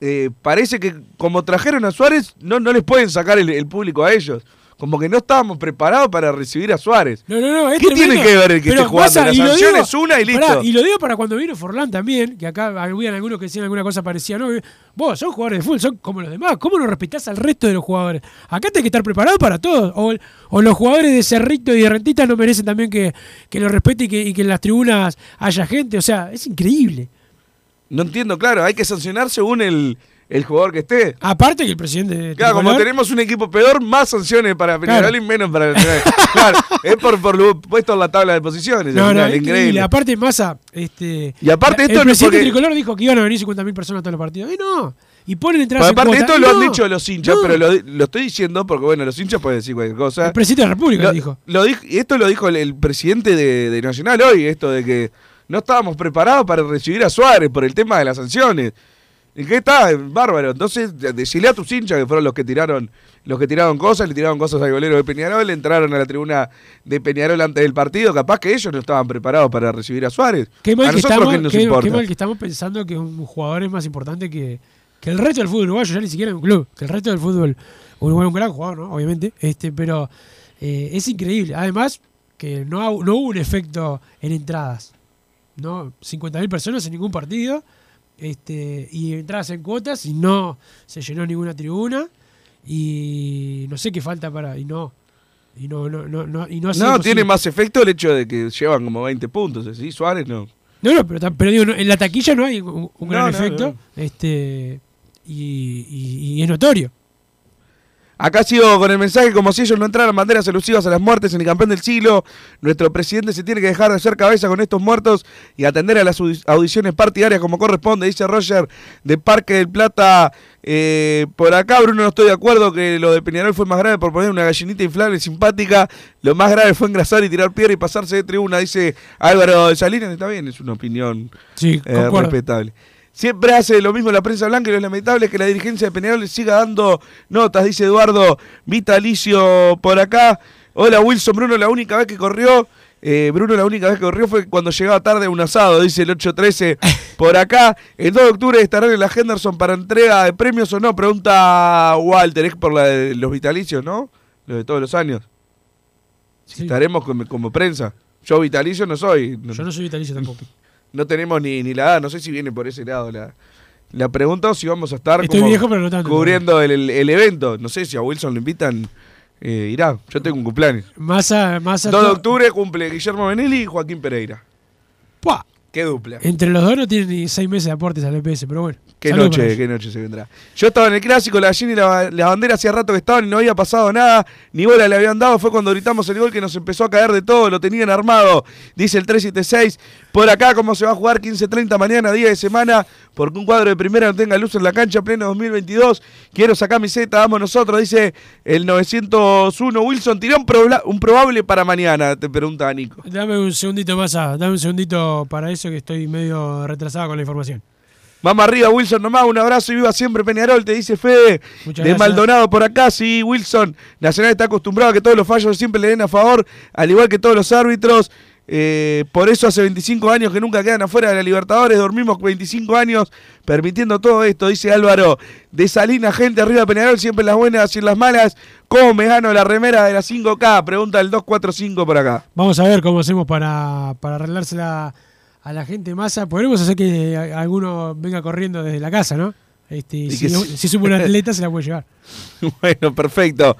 Eh, parece que como trajeron a Suárez, no, no les pueden sacar el público a ellos. Como que no estábamos preparados para recibir a Suárez. No, no, no, es ¿Qué tiene que ver el que Pero esté jugando? pasa, La sanción digo- es una y listo. pará, y lo digo para cuando vino Forlán también, que acá habían algunos que decían alguna cosa parecida. No, vos sos jugadores de fútbol, son como los demás. ¿Cómo no respetás al resto de los jugadores? Acá tenés que estar preparado para todo. O, o los jugadores de Cerrito y de Rentita no merecen también que, que los respete y que, y que en las tribunas haya gente. O sea, es increíble. No entiendo, claro, hay que sancionar según el, el jugador que esté. Aparte que el presidente. Claro, como tenemos un equipo peor, más sanciones para Peñarol Claro. y menos para Nacional. claro, es por, por lo puesto en la tabla de posiciones. No, no, es increíble. Aparte, Massa, este. Y aparte el no presidente porque- tricolor dijo que iban a venir 50.000 personas a todos los partidos. Y no. Y ponen entradas en aparte, esto Y lo han no, dicho los hinchas, no. pero lo, lo estoy diciendo porque, bueno, los hinchas pueden decir cualquier cosa. El presidente de la República Lo- dijo. Lo dijo, y esto lo dijo el, el presidente de, de Nacional hoy, esto de que no estábamos preparados para recibir a Suárez por el tema de las sanciones. ¿Y qué está? Bárbaro. Entonces, de- decile a tus hinchas que fueron los que tiraron los que tiraron cosas, le tiraron cosas al golero de Peñarol, entraron a la tribuna de Peñarol antes del partido, capaz que ellos no estaban preparados para recibir a Suárez. Qué mal, a que nosotros estamos, qué nos qué- qué mal que estamos pensando que un jugador es más importante que, que el resto del fútbol uruguayo, ya ni siquiera en un club, que el resto del fútbol uruguayo es un gran jugador, ¿no? Obviamente, este, pero eh, es increíble. Además, que no, ha- no hubo un efecto en entradas. ¿no? 50.000 personas en ningún partido, este, y entradas en cuotas, y no se llenó ninguna tribuna, y no sé qué falta para. Y no. Y no, no, no, no, y no, No, tiene más efecto el hecho de que llevan como 20 puntos, ¿sí? Suárez no. No, no, pero, pero digo, no, en la taquilla no hay un, un gran efecto. Este, y, y- y es notorio. Acá sigo con el mensaje, como si ellos no entraran banderas elusivas a las muertes en el campeón del siglo. Nuestro presidente se tiene que dejar de hacer cabeza con estos muertos y atender a las audi- audiciones partidarias como corresponde, dice Roger de Parque del Plata. Eh, por acá, Bruno, no estoy de acuerdo que lo de Peñarol fue más grave por poner una gallinita inflable simpática. Lo más grave fue engrasar y tirar piedra y pasarse de tribuna, dice Álvaro de Salinas. Está bien, es una opinión Sí, eh, respetable. Siempre hace lo mismo la prensa blanca y lo lamentable es que la dirigencia de Peñarol le siga dando notas, dice Eduardo Vitalicio por acá. Hola Wilson, Bruno la única vez que corrió, eh, Bruno la única vez que corrió fue cuando llegaba tarde a un asado, dice el 813 por acá. El 2 de octubre estarán en la Henderson para entrega de premios o no, pregunta Walter, es por la de los vitalicios, ¿no? Lo de todos los años. Si estaremos como, como prensa. Yo vitalicio no soy. Yo no soy vitalicio tampoco. No tenemos ni, ni la edad, no sé si viene por ese lado la, la pregunta o si vamos a estar Estoy como viejo, pero no tanto. cubriendo el, el- el evento. No sé si a Wilson lo invitan, eh, irá. Yo tengo un cumpleaños. Más a, más a 2 de octubre cumple Guillermo Benelli y Joaquín Pereira. ¡Pua! Qué dupla. Entre los dos no tienen ni seis meses de aportes al EPS, pero bueno. Qué noche, qué noche se vendrá. Yo estaba en el clásico, la gallina y la, la bandera hacía rato que estaban y no había pasado nada, ni bola le habían dado. Fue cuando gritamos el gol que nos empezó a caer de todo, lo tenían armado, dice el 376. Por acá, cómo se va a jugar 15-30 mañana, día de semana, porque un cuadro de primera no tenga luz en la cancha, pleno 2022. Quiero sacar mi Z, vamos nosotros, dice el 901. Wilson, tiró un, probla- un probable para mañana, te pregunta Nico. Dame un segundito más, a- dame un segundito para eso que estoy medio retrasado con la información. Vamos arriba, Wilson, nomás. Un abrazo y viva siempre Peñarol, te dice Fede. Muchas de gracias. Maldonado por acá, sí, Wilson. Nacional está acostumbrado a que todos los fallos siempre le den a favor, al igual que todos los árbitros. Eh, por eso hace 25 años que nunca quedan afuera de la Libertadores, dormimos 25 años permitiendo todo esto, dice Álvaro. De Salina, gente arriba de Peñarol, siempre las buenas y las malas. ¿Cómo me gano la remera de la 5K? Pregunta el 245 por acá. Vamos a ver cómo hacemos para, para arreglársela a la gente masa. Podremos hacer que alguno venga corriendo desde la casa, ¿no? Este, si, si sí. sube un atleta, se la puede llevar. Bueno, perfecto.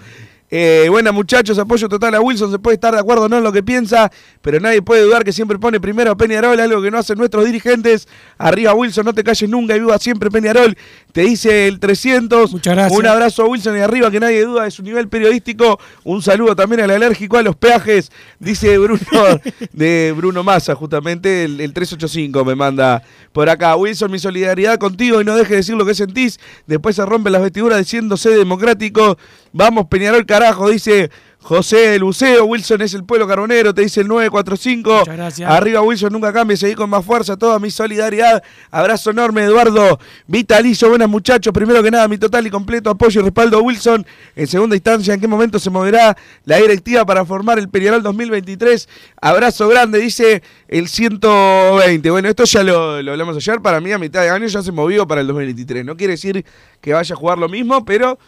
Eh, buena muchachos, apoyo total a Wilson, se puede estar de acuerdo o no en lo que piensa, pero nadie puede dudar que siempre pone primero a Peñarol, algo que no hacen nuestros dirigentes. Arriba Wilson, no te calles nunca y viva siempre Peñarol, te dice el 300. Muchas gracias. Un abrazo a Wilson y arriba que nadie duda de su nivel periodístico. Un saludo también al alérgico a los peajes, dice Bruno de Bruno Massa, justamente el, el 385 me manda por acá. Wilson, mi solidaridad contigo y no dejes de decir lo que sentís. Después se rompen las vestiduras diciéndose democrático. Vamos, Peñarol, carajo, dice José Luceo. Wilson es el pueblo carbonero, te dice el 945. Muchas gracias. Arriba, Wilson, nunca cambie, seguí con más fuerza. Toda mi solidaridad. Abrazo enorme, Eduardo. Vitalicio, buenas muchachos. Primero que nada, mi total y completo apoyo y respaldo a Wilson. En segunda instancia, ¿en qué momento se moverá la directiva para formar el Peñarol 2023? Abrazo grande, dice el 120. Bueno, esto ya lo, lo hablamos ayer. Para mí, a mitad de año ya se movió para el 2023. No quiere decir que vaya a jugar lo mismo, pero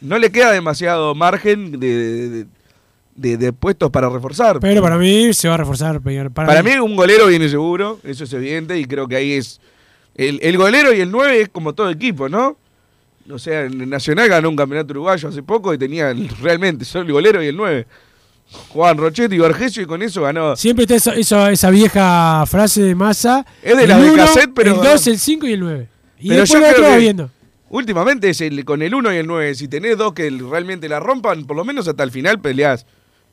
no le queda demasiado margen de, de- puestos para reforzar. Pero para mí se va a reforzar. Para, Para mí un golero viene seguro, eso es evidente, y creo que ahí es... El, el golero y el 9 es como todo equipo, ¿no? O sea, el Nacional ganó un campeonato uruguayo hace poco y tenía realmente solo el golero y el 9. Juan Rochetti y Vergesio y con eso ganó... Siempre está esa, esa, esa vieja frase de masa. Es de el la de uno, cassette, pero- El 2, el 5 y el 9. Y Pero después yo lo creo que viendo. Últimamente es el, con el 1 y el 9. Si tenés dos que realmente la rompan, por lo menos hasta el final peleás.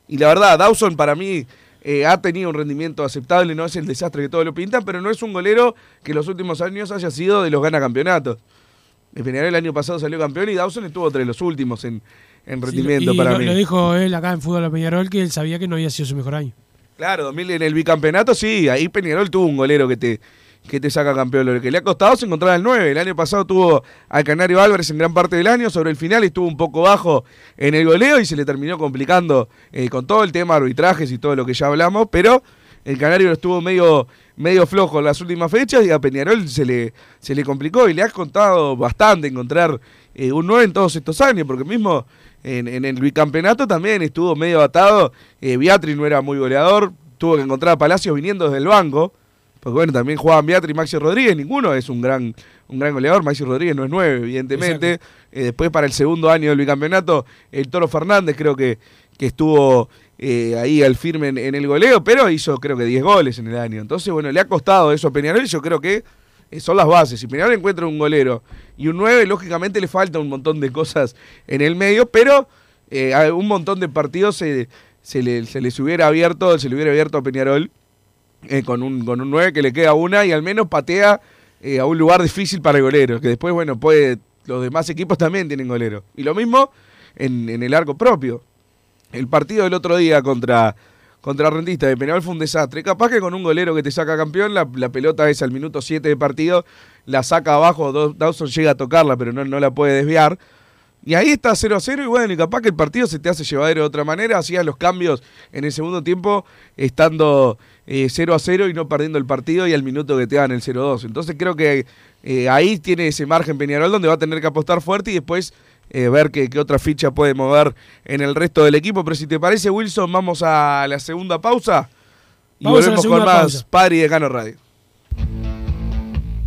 Y la verdad, Dawson para mí eh, ha tenido un rendimiento aceptable, no es el desastre que todos lo pintan, pero no es un golero que en los últimos años haya sido de los gana campeonatos. El Peñarol el año pasado salió campeón y Dawson estuvo entre los últimos en, en rendimiento y para lo, mí. lo dijo él acá en Fútbol a Peñarol que él sabía que no había sido su mejor año. Claro, 2000 en el bicampeonato sí, ahí Peñarol tuvo un golero que te, que te saca campeón. Lo que le ha costado es encontrar al 9. El año pasado tuvo al Canario Álvarez en gran parte del año, sobre el final estuvo un poco bajo en el goleo y se le terminó complicando eh, con todo el tema arbitrajes y todo lo que ya hablamos, pero el Canario estuvo medio, medio flojo en las últimas fechas y a Peñarol se le, se le complicó y le ha costado bastante encontrar eh, un 9 en todos estos años, porque mismo en, en el bicampeonato también estuvo medio atado. Eh, Beatriz no era muy goleador, tuvo que encontrar a Palacios viniendo desde el banco. Porque bueno, también jugaban Beatriz y Maxi Rodríguez, ninguno es un gran, un gran goleador. Maxi Rodríguez no es nueve, evidentemente. Eh, después para el segundo año del bicampeonato, el Toro Fernández creo que, que estuvo eh, ahí al firme en, en el goleo, pero hizo creo que 10 goles en el año. Entonces, bueno, le ha costado eso a Peñarol y yo creo que eh, son las bases. Si Peñarol encuentra un golero y un 9, lógicamente le falta un montón de cosas en el medio, pero eh, un montón de partidos se, se, le, se les hubiera abierto, se le hubiera abierto a Peñarol eh, con, un, con un 9 que le queda una y al menos patea eh, a un lugar difícil para el golero, que después, bueno, puede, los demás equipos también tienen golero. Y lo mismo en, en el arco propio. El partido del otro día contra, contra Rentista de Peñarol fue un desastre. Capaz que con un golero que te saca campeón, la, pelota es al minuto 7 de partido, la saca abajo, Dawson llega a tocarla, pero no, no la puede desviar. Y ahí está 0 a 0 y bueno, y capaz que el partido se te hace llevadero de otra manera, hacías los cambios en el segundo tiempo estando eh, 0 a 0 y no perdiendo el partido y al minuto que te dan el 0-2. Entonces creo que eh, ahí tiene ese margen Peñarol donde va a tener que apostar fuerte y después eh, ver qué, qué otra ficha puede mover en el resto del equipo. Pero si te parece, Wilson, vamos a la segunda pausa y Vamos volvemos con más pausa. Padre y Decano Radio.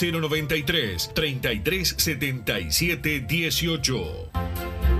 093 33 77 18.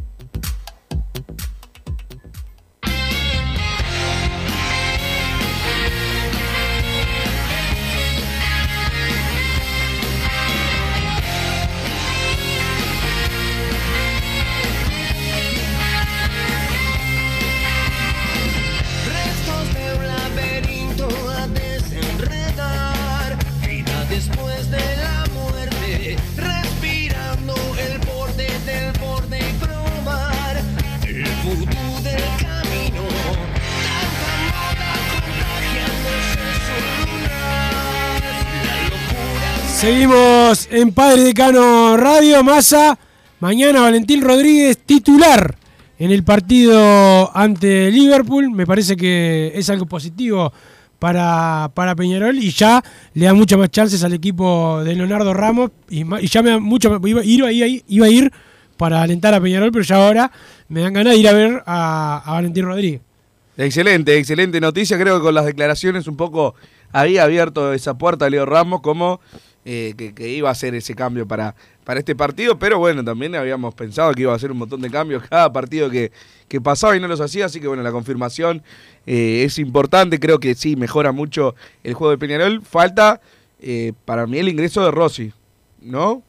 En Padre Decano Radio, Massa. Mañana Valentín Rodríguez titular en el partido ante Liverpool. Me parece que es algo positivo para, para Peñarol y ya le da muchas más chances al equipo de Leonardo Ramos. Y, ya me da mucho. Iba, iba, a ir para alentar a Peñarol, pero ya ahora me dan ganas de ir a ver a, Valentín Rodríguez. Excelente, excelente noticia. Creo que con las declaraciones un poco había abierto esa puerta Leo Ramos como eh, que, que iba a hacer ese cambio para, para este partido, pero bueno, también habíamos pensado que iba a hacer un montón de cambios cada partido que, que pasaba y no los hacía, así que bueno, la confirmación eh, es importante, creo que sí, mejora mucho el juego de Peñarol. Falta eh, para mí el ingreso de Rossi, ¿no?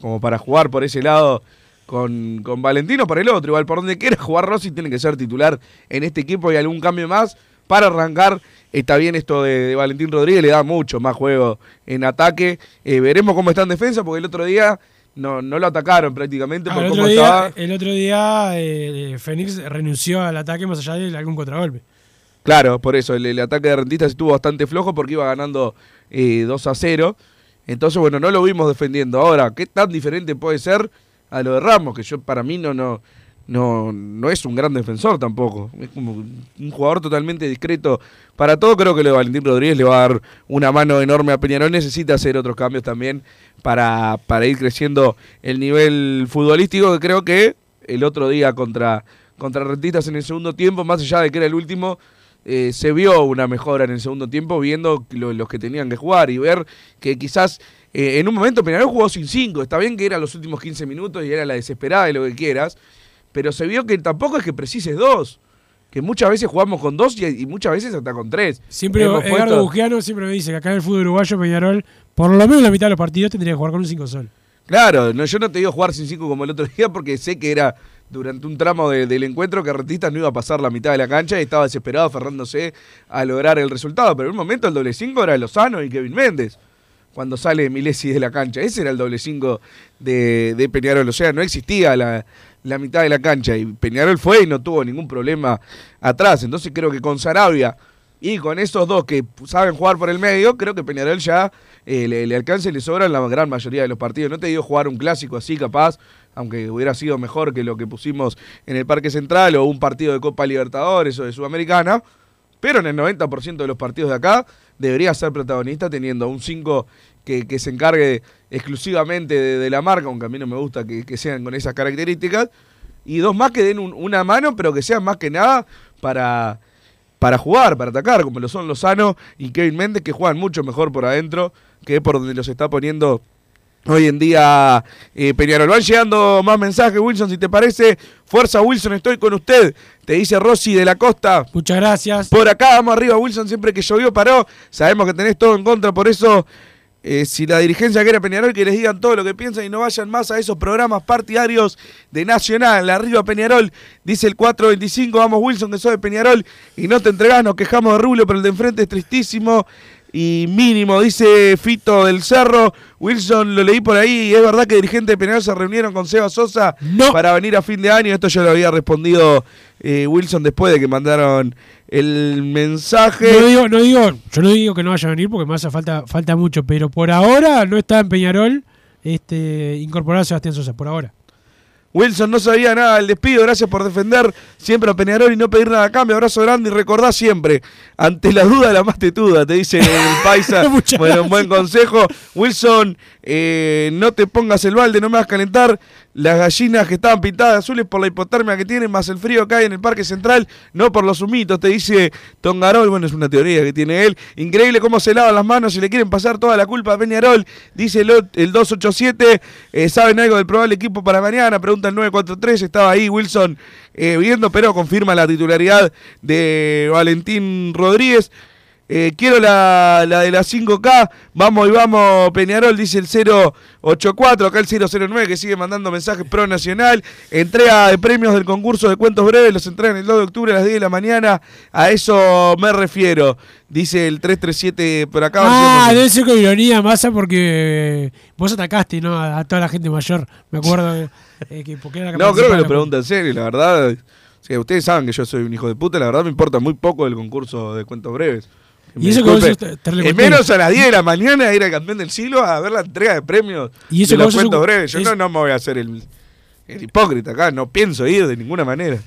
Como para jugar por ese lado con, con Valentino por el otro. Igual por donde quiera jugar Rossi tiene que ser titular en este equipo y algún cambio más para arrancar. Está bien esto de, de Valentín Rodríguez, le da mucho más juego en ataque. Eh, veremos cómo está en defensa porque el otro día no, no lo atacaron prácticamente Ah, por el, cómo otro día, el otro día eh, Fénix renunció al ataque más allá de algún contragolpe. Claro, por eso el, el ataque de Rentistas estuvo bastante flojo porque iba ganando eh, 2 a 0. Entonces, bueno, no lo vimos defendiendo. Ahora, ¿qué tan diferente puede ser a lo de Ramos? Que yo para mí no, no, no, no es un gran defensor tampoco. Es como un jugador totalmente discreto para todo. Creo que lo de Valentín Rodríguez le va a dar una mano enorme a Peñarol. Necesita hacer otros cambios también para, para ir creciendo el nivel futbolístico. Que creo que el otro día contra, contra Rentistas en el segundo tiempo, más allá de que era el último, eh, se vio una mejora en el segundo tiempo viendo lo- los que tenían que jugar y ver que quizás eh, en un momento Peñarol jugó sin cinco. Está bien que eran los últimos 15 minutos y era la desesperada y lo que quieras, pero se vio que tampoco es que precises dos. Que muchas veces jugamos con dos y, y muchas veces hasta con tres. Siempre Hemos Edgardo puesto- siempre me dice que acá en el fútbol uruguayo Peñarol, por lo menos la mitad de los partidos tendría que jugar con un 5 sol. Claro, no, yo no te digo jugar sin cinco como el otro día porque sé que era durante un tramo de- del encuentro que Rentistas no iba a pasar la mitad de la cancha y estaba desesperado aferrándose a lograr el resultado. Pero en un momento el doble cinco era Lozano y Kevin Méndez cuando sale Milesi de la cancha. Ese era el doble cinco de, de Peñarol. O sea, no existía la, la mitad de la cancha y Peñarol fue y no tuvo ningún problema atrás. Entonces creo que con Sarabia y con esos dos que saben jugar por el medio, creo que Peñarol ya eh, le, le alcanza y le sobra en la gran mayoría de los partidos. No te digo jugar un clásico así capaz, aunque hubiera sido mejor que lo que pusimos en el Parque Central o un partido de Copa Libertadores o de Sudamericana, pero en el 90% de los partidos de acá debería ser protagonista teniendo un 5 que, que se encargue exclusivamente de, de la marca, aunque a mí no me gusta que, que sean con esas características, y dos más que den un- una mano, pero que sean más que nada para, para jugar, para atacar, como lo son Lozano y Kevin Méndez, que juegan mucho mejor por adentro que por donde los está poniendo hoy en día eh, Peñarol. Van llegando más mensajes, Wilson, si te parece. Fuerza, Wilson, estoy con usted. Te dice Rossi de la Costa. Muchas gracias. Por acá, vamos arriba, Wilson, siempre que llovió paró. Sabemos que tenés todo en contra, por eso... eh, si la dirigencia quiere Peñarol, que les digan todo lo que piensan y no vayan más a esos programas partidarios de Nacional. Arriba Peñarol, dice el 425. Vamos, Wilson, que sos de Peñarol y no te entregás. Nos quejamos de Rubio, pero el de enfrente es tristísimo y mínimo, dice Fito del Cerro. Wilson, lo leí por ahí. y Es verdad que dirigentes de Peñarol se reunieron con Seba Sosa para venir a fin de año. Esto ya lo había respondido eh, Wilson después de que mandaron el mensaje. No digo, no digo, yo no digo que no vaya a venir porque más falta, falta mucho, pero por ahora no está en Peñarol este, incorporar a Sebastián Sosa, por ahora. Wilson no sabía nada del despido, gracias por defender siempre a Peñarol y no pedir nada a cambio. Abrazo grande y recordá siempre, ante la duda la más tetuda, te dice el paisa. bueno, un buen consejo. Wilson, eh, no te pongas el balde, no me vas a calentar. Las gallinas que estaban pintadas azules por la hipotermia que tienen, más el frío que hay en el Parque Central, no por los humitos, te dice Tongarol. Bueno, es una teoría que tiene él. Increíble cómo se lavan las manos y le quieren pasar toda la culpa a Peñarol, dice el, el 287. Eh, ¿Saben algo del probable equipo para mañana? Pregunta el 943. Estaba ahí Wilson eh, viendo, pero confirma la titularidad de Valentín Rodríguez. Eh, quiero la, la de la 5K. Vamos y vamos, Peñarol, dice el 084. Acá el 009 que sigue mandando mensajes pro nacional. Entrega de premios del concurso de cuentos breves. Los entregan el 2 de octubre a las 10 de la mañana. A eso me refiero. Dice el 337 por acá. Ah, debe ser con ironía, Massa, porque vos atacaste ¿no? a, a toda la gente mayor. Me acuerdo eh, que porque era la No, creo que lo pregunta en serio, la verdad. ustedes saben que yo soy un hijo de puta, la verdad me importa muy poco el concurso de cuentos breves. Me Y eso que vos menos a las 10 de la mañana ir al campeón del siglo a ver la entrega de premios. Y eso de los cuentos breves. Yo es- no, no me voy a hacer el, el hipócrita acá, no pienso ir de ninguna manera.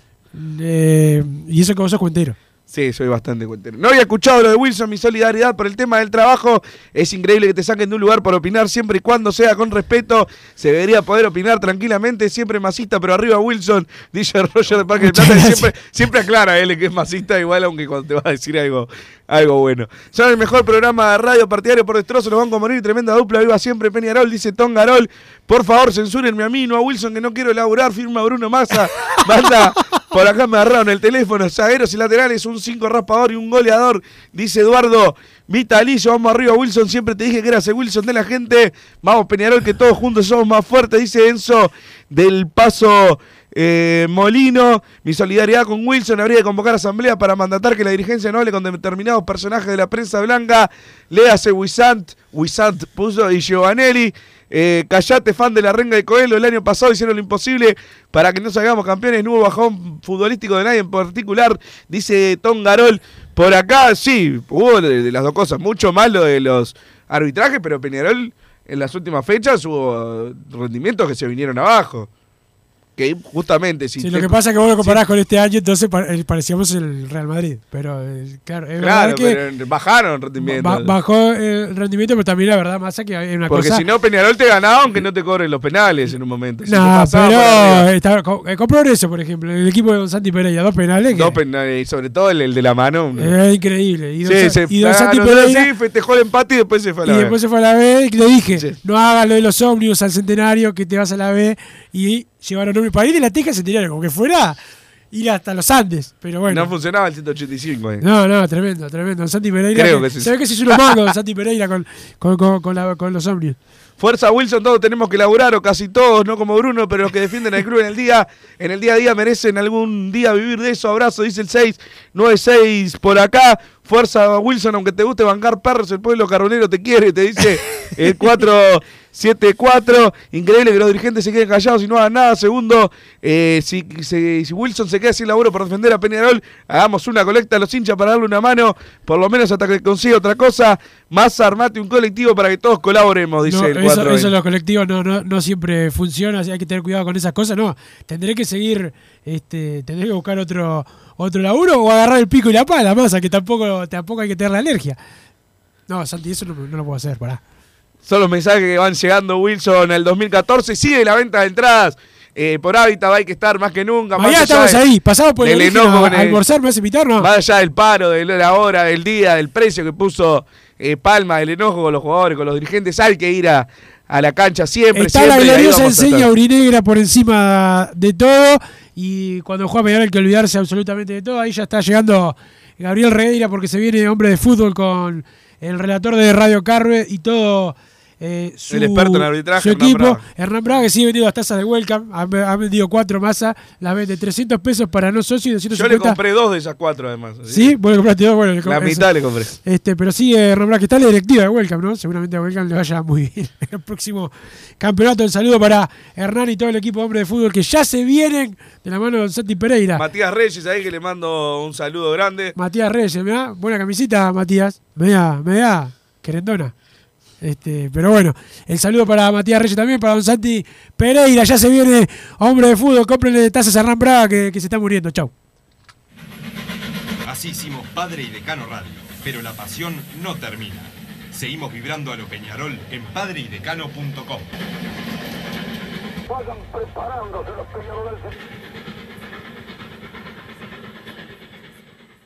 Eh, y eso que vos sos cuentero. Sí, soy bastante cuentero. No había escuchado lo de Wilson, mi solidaridad por el tema del trabajo. Es increíble que te saquen de un lugar por opinar siempre y cuando sea con respeto. Se debería poder opinar tranquilamente, siempre masista, pero arriba Wilson, dice Roger de Parque Muchas Plata, siempre, siempre aclara él que es masista igual, aunque cuando te va a decir algo, algo bueno. Son el mejor programa de radio partidario por destrozo, los van a morir, tremenda dupla, viva siempre Peñarol, dice Tom Garol. Por favor, censúrenme a mí, no a Wilson, que no quiero laburar, firma Bruno Massa. Banda, por acá me agarraron el teléfono, zagueros y laterales, un 5 raspador y un goleador, dice Eduardo Vitalicio, vamos arriba Wilson, siempre te dije que eras el Wilson de la gente, vamos Peñarol, que todos juntos somos más fuertes, dice Enzo del Paso eh, Molino, mi solidaridad con Wilson, habría que convocar asamblea para mandatar que la dirigencia no hable con determinados personajes de la prensa blanca, léase Wisant, Wisant puso y Giovanelli, eh, callate, fan de la renga de Coelho. El año pasado hicieron lo imposible para que no salgamos campeones. No hubo bajón futbolístico de nadie en particular. Dice Tom Garol. Por acá, sí, hubo de, de las dos cosas. Mucho más lo de los arbitrajes, pero Peñarol en las últimas fechas hubo rendimientos que se vinieron abajo. Que justamente, si Sí, lo que pasa es que vos lo comparás con este año, entonces eh, parecíamos el Real Madrid. Pero, eh, claro, es Claro, verdad que pero bajaron rendimientos. ba- bajó el rendimiento, pero también la verdad, Massa, que hay una Porque cosa. si no, Peñarol te ganaba aunque no te cobren los penales en un momento. No, pero está, con, eh, con progreso, por ejemplo, el equipo de Don Santi Pereira, dos penales. que- Dos penales, y sobre todo el, el de la mano. Es increíble. Y Don, Sí, se y Don ah, Santi no, Pereira. sí, festejó el empate y después se fue a la y B. después se fue a la B y le dije, no hagas lo de los ómnibus al centenario, que te vas a la B y llevaron ómnibus para ir de la teja al centenario, como que fuera ir hasta los Andes. Pero bueno. No funcionaba el 185. eh. No, no, tremendo, tremendo. Santi Pereira. Creo que- que sí. Se ve que se hizo unos mangos Santi Pereira con, con, con, con la- con los ómnibus. Fuerza Wilson, todos tenemos que laburar, o casi todos, no como Bruno, pero los que defienden al club en el día, en el día a día merecen algún día vivir de eso. Abrazo, dice el 696 por acá. Fuerza Wilson, aunque te guste bancar perros, el pueblo carbonero te quiere, te dice el 474. Increíble que los dirigentes se queden callados y no hagan nada. Segundo, eh, si, si- si Wilson se queda sin laburo por defender a Peñarol, hagamos una colecta a los hinchas para darle una mano, por lo menos hasta que consiga otra cosa. Más armate un colectivo para que todos colaboremos, dice No, el eso, 420. eso los colectivos no, no, no siempre funciona, así hay que tener cuidado con esas cosas. No, tendré que seguir, este, tendré que buscar otro otro laburo o agarrar el pico y la pala, masa, que tampoco, tampoco hay que tener la alergia. No, Santi, eso no, no lo puedo hacer, pará. Son los mensajes que van llegando Wilson en el 2014. Sigue la venta de entradas eh, por Hábitat, hay que estar más que nunca. Mañana estamos de- ahí, pasamos por el enojo el- almorzar, ¿me vas a invitar? No. Más allá del paro, de la hora, del día, del precio que puso eh, Palma, del enojo con los jugadores, con los dirigentes, hay que ir a, a la cancha siempre. Está siempre, la gloriosa enseña urinegra por encima de todo. Y cuando juega Peñarol hay que olvidarse absolutamente de todo. Ahí ya está llegando Gabriel Regueira porque se viene hombre de fútbol con el relator de Radio Carve y todo. Eh, su, El experto en arbitraje, su Hernán equipo, Braga. Hernán Braga, que sigue vendiendo las tazas de welcome, ha, ha vendido cuatro masas, las vende 300 pesos para no socios y Yo 250 le compré dos de esas cuatro además. Sí, que- bueno, compraste dos, bueno, le La compré mitad eso. le compré. Este, pero sí, eh, Ron Black, que está en la directiva de Welcome, ¿no? Seguramente a Welcome le vaya muy bien en el próximo campeonato. El saludo para Hernán y todo el equipo de hombre de fútbol que ya se vienen de la mano de Santi Pereira. Matías Reyes, ahí que le mando un saludo grande. Matías Reyes, ¿me Buena camisita, Matías. Me da, me da, querendona. Este, pero bueno, el saludo para Matías Reyes también, para Don Santi Pereira. Ya se viene hombre de fútbol. Cómprenle tazas a Hernán Braga que, que se está muriendo. Chau. Así hicimos Padre y Decano Radio, pero la pasión no termina. Seguimos vibrando a lo Peñarol en padreidecano.com. Vayan preparándose los peñaroles.